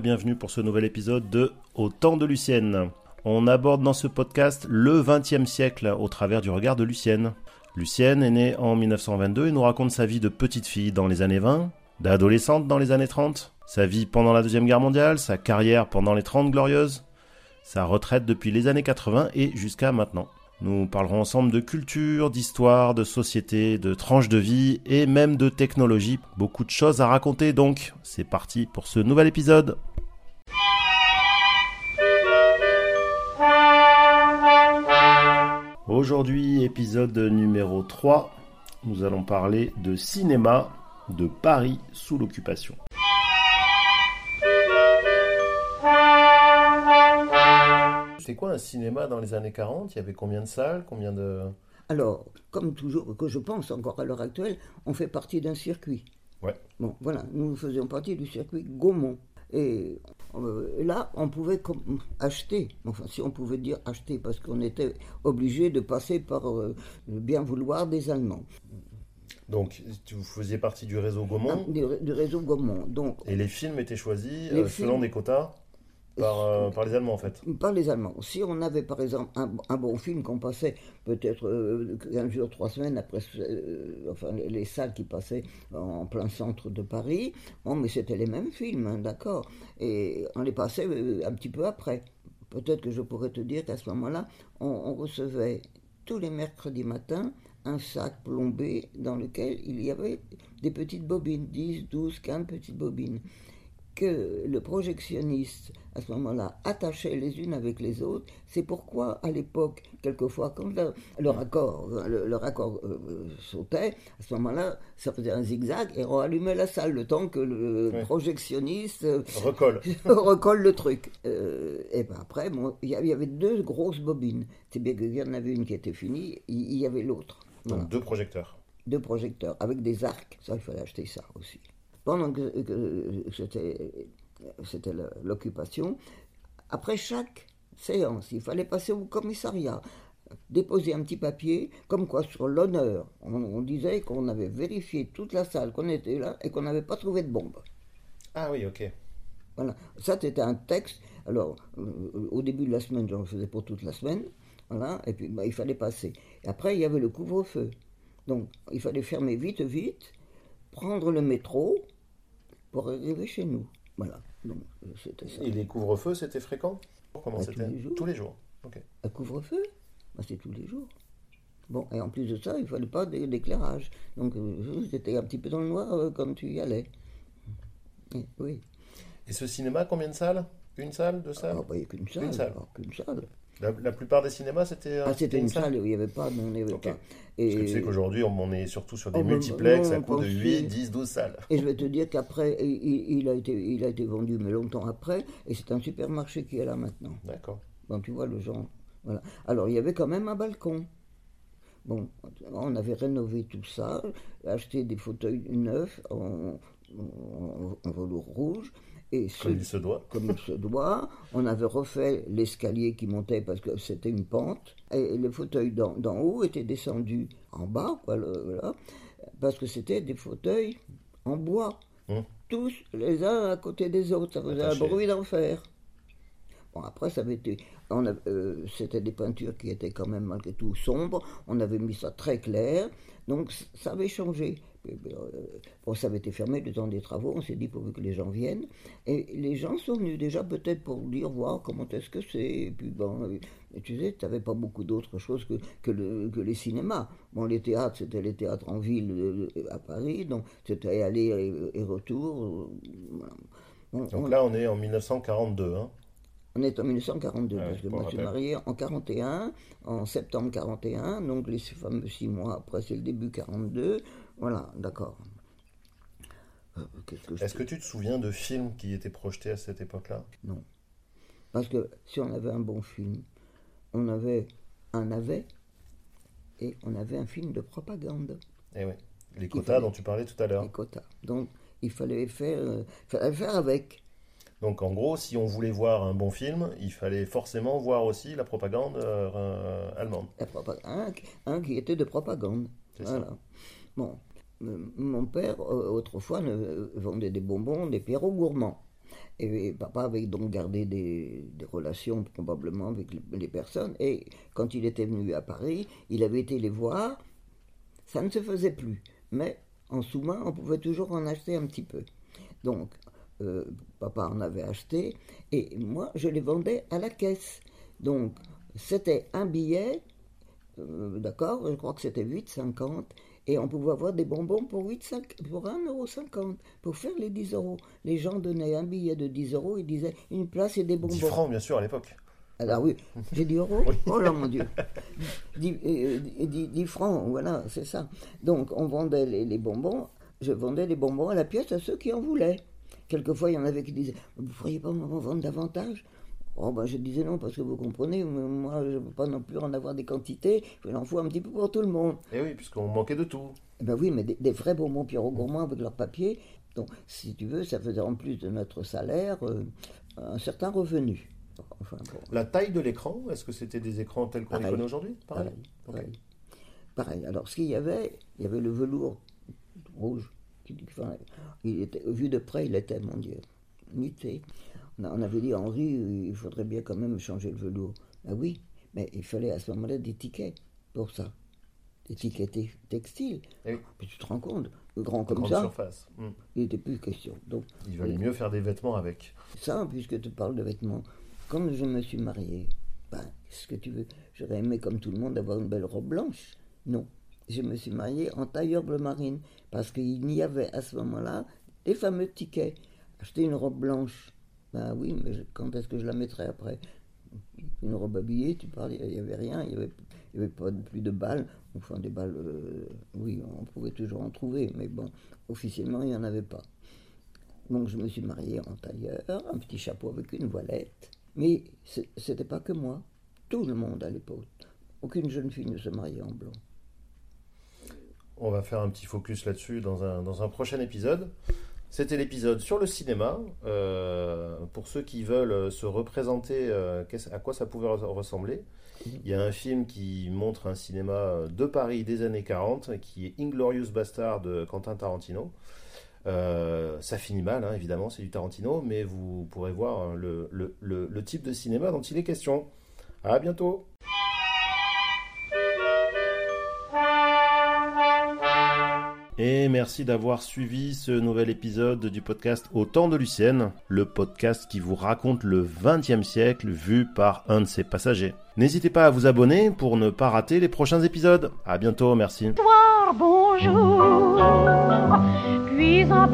bienvenue pour ce nouvel épisode de Au temps de Lucienne. On aborde dans ce podcast le XXe siècle au travers du regard de Lucienne. Lucienne est née en 1922 et nous raconte sa vie de petite fille dans les années 20, d'adolescente dans les années 30, sa vie pendant la Deuxième Guerre mondiale, sa carrière pendant les 30 glorieuses, sa retraite depuis les années 80 et jusqu'à maintenant. Nous parlerons ensemble de culture, d'histoire, de société, de tranches de vie et même de technologie. Beaucoup de choses à raconter donc. C'est parti pour ce nouvel épisode. Aujourd'hui, épisode numéro 3. Nous allons parler de cinéma de Paris sous l'occupation. C'est quoi un cinéma dans les années 40 Il y avait combien de salles? Combien de... Alors, comme toujours, que je pense encore à l'heure actuelle, on fait partie d'un circuit. Ouais. Bon, voilà, nous faisions partie du circuit Gaumont. Et euh, là, on pouvait acheter, enfin si on pouvait dire acheter, parce qu'on était obligé de passer par euh, le bien vouloir des Allemands. Donc, vous faisiez partie du réseau Gaumont? Ah, du, réseau Gaumont. Donc, Et les films étaient choisis euh, selon des quotas? Par, par, les Allemands, en fait Par les Allemands. Si on avait, par exemple, un, bon film qu'on passait peut-être un jour, trois semaines après enfin, les, salles qui passaient en plein centre de Paris, bon, mais c'était les mêmes films, hein, d'accord Et on les passait un petit peu après. Peut-être que je pourrais te dire qu'à ce moment-là, on, on recevait tous les mercredis matins un sac plombé dans lequel il y avait des petites bobines, 10, 12, 15 petites bobines que le projectionniste, à ce moment-là, attachait les unes avec les autres. C'est pourquoi, à l'époque, quelquefois, quand le, raccord, le, raccord euh, sautait, à ce moment-là, ça faisait un zigzag et on allumait la salle le temps que le projectionniste euh, recolle. recolle le truc. Euh, et ben après, il y avait deux grosses bobines. C'est bien qu'il y en avait une qui était finie, il y, avait l'autre. Donc deux projecteurs. Deux projecteurs, avec des arcs. Ça, il fallait acheter ça aussi pendant que, c'était l'occupation, après chaque séance, il fallait passer au commissariat, déposer un petit papier, comme quoi sur l'honneur, on, disait qu'on avait vérifié toute la salle, qu'on était là et qu'on n'avait pas trouvé de bombe. Ah oui, ok. Voilà, ça c'était un texte. Alors, euh, au début de la semaine, j'en faisais pour toute la semaine. Voilà, et puis bah, il fallait passer. Et après, il y avait le couvre-feu. Donc, il fallait fermer vite, vite, prendre le métro, pour arriver chez nous. Voilà. Donc, c'était ça. Et les couvre-feux, c'était fréquent Comment bah, c'était tous les jours. Tous les jours. Un couvre-feu bah, C'est tous les jours. Bon, et en plus de ça, il ne fallait pas d'éclairage. Donc, euh, c'était un petit peu dans le noir euh, quand tu y allais. Et, oui. Et ce cinéma, combien de salles? Une salle Deux salles ah, bah, Il n'y a qu'une salle. Une salle. Qu'une salle. La, plupart des cinémas, c'était. Ah, c'était une, salle où il n'y avait pas. Non, il pas. Et... Parce que tu sais qu'aujourd'hui, on est surtout sur des oh, multiplex à coup de 8, 10, 12 salles. Et je vais te dire qu'après, il, a été, il a été vendu, mais longtemps après, et c'est un supermarché qui est là maintenant. D'accord. Donc tu vois le genre. Voilà. Alors il y avait quand même un balcon. Bon, on avait rénové tout ça, acheté des fauteuils neufs en, en velours rouge. Et comme il se doit. Comme il se doit. On avait refait l'escalier qui montait parce que c'était une pente. Et le fauteuil d'en haut était descendu en bas, voilà, parce que c'était des fauteuils en bois. Hum. Tous les uns à côté des autres. Ça faisait un bruit d'enfer. Bon, après, ça avait été. Euh, c'était des peintures qui étaient quand même malgré tout sombres. On avait mis ça très clair. Donc, ça avait changé. Euh, bon, ça avait été fermé le temps des travaux, on s'est dit pourvu que les gens viennent. Et les gens sont venus déjà peut-être pour dire, voir comment est-ce que c'est? Et puis bon, tu sais, tu n'avais pas beaucoup d'autres choses que, que, le, que, les cinémas. Bon, les théâtres, c'était les théâtres en ville euh, à Paris, donc c'était aller et, retour. donc là, on est en 1942, hein on est en 1942, parce que moi je suis marié en 41, en septembre 41, donc les fameux six mois après, c'est le début 42. Voilà, d'accord. Euh, Est-ce que tu te souviens de films qui étaient projetés à cette époque-là? Non. Parce que si on avait un bon film, on avait un navet et on avait un film de propagande. Eh oui. Les quotas dont tu parlais tout à l'heure. Les quotas. Donc il fallait faire, euh, fallait faire avec. Donc en gros, si on voulait voir un bon film, il fallait forcément voir aussi la propagande euh, allemande. un, un, qui était de propagande. Voilà. Ça. Bon, mon père, autrefois, vendait des bonbons, des pierrots gourmands. Et papa avait donc gardé des, relations probablement avec les personnes. Et quand il était venu à Paris, il avait été les voir. Ça ne se faisait plus. Mais en sous-main, on pouvait toujours en acheter un petit peu. Donc, euh, papa en avait acheté. Et moi, je les vendais à la caisse. Donc, c'était un billet, euh, d'accord, je crois que c'était 8,50 et on pouvait avoir des bonbons pour, 8, pour 1,50€ pour faire les 10 euros. Les gens donnaient un billet de 10 euros, ils disaient une place et des bonbons. 10 francs, bien sûr, à l'époque. Alors oui, j'ai dit euros? Oh là mon Dieu 10, euh, francs, voilà, c'est ça. Donc on vendait les, bonbons, je vendais les bonbons à la pièce à ceux qui en voulaient. Quelquefois, il y en avait qui disaient Vous ne pourriez pas m'en vendre davantage? Oh ben, je disais non, parce que vous comprenez, moi je ne peux pas non plus en avoir des quantités, il en faut un petit peu pour tout le monde. Et eh oui, puisqu'on manquait de tout. Eh ben oui, mais des, vrais bonbons Pierrot Gourmand avec leur papier, donc si tu veux, ça faisait en plus de notre salaire euh, un certain revenu. La taille de l'écran, est-ce que c'était des écrans tels qu'on les connaît aujourd'hui? Pareil. Pareil, Alors, ce qu'il y avait, il y avait le velours rouge. Il était, vu de près, il était, mon Dieu, nité. On avait dit, Henri, il faudrait bien quand même changer le velours. Ah oui, mais il fallait à ce moment-là des tickets pour ça. Des tickets textiles. Et eh Puis tu te rends compte, grand comme ça, surface. Hmm. il n'était plus question. Donc, il valait mieux faire des vêtements avec. Ça, puisque tu parles de vêtements. Quand je me suis marié, ben, qu'est-ce que tu veux? J'aurais aimé, comme tout le monde, avoir une belle robe blanche. Non. Je me suis marié en tailleur bleu marine, parce qu'il n'y avait à ce moment-là les fameux tickets. Acheter une robe blanche, ben oui, mais quand est-ce que je la mettrai après? Une robe habillée, tu parles, il n'y avait rien, il n'y avait, pas plus de balles. Enfin, des balles, euh, oui, on pouvait toujours en trouver, mais bon, officiellement, il n'y en avait pas. Donc je me suis marié en tailleur, un petit chapeau avec une voilette. Mais c'était pas que moi, tout le monde à l'époque. Aucune jeune fille ne se mariait en blanc. On va faire un petit focus là-dessus dans un, dans un prochain épisode. C'était l'épisode sur le cinéma. Euh, pour ceux qui veulent se représenter euh, à quoi ça pouvait ressembler, il y a un film qui montre un cinéma de Paris des années 40, qui est Inglorious Bastard de Quentin Tarantino. Euh, ça finit mal, hein, évidemment, c'est du Tarantino, mais vous pourrez voir hein, le, le, le type de cinéma dont il est question. À bientôt Et merci d'avoir suivi ce nouvel épisode du podcast Au temps de Lucienne, le podcast qui vous raconte le XXe siècle vu par un de ses passagers. N'hésitez pas à vous abonner pour ne pas rater les prochains épisodes. À bientôt, merci. puis un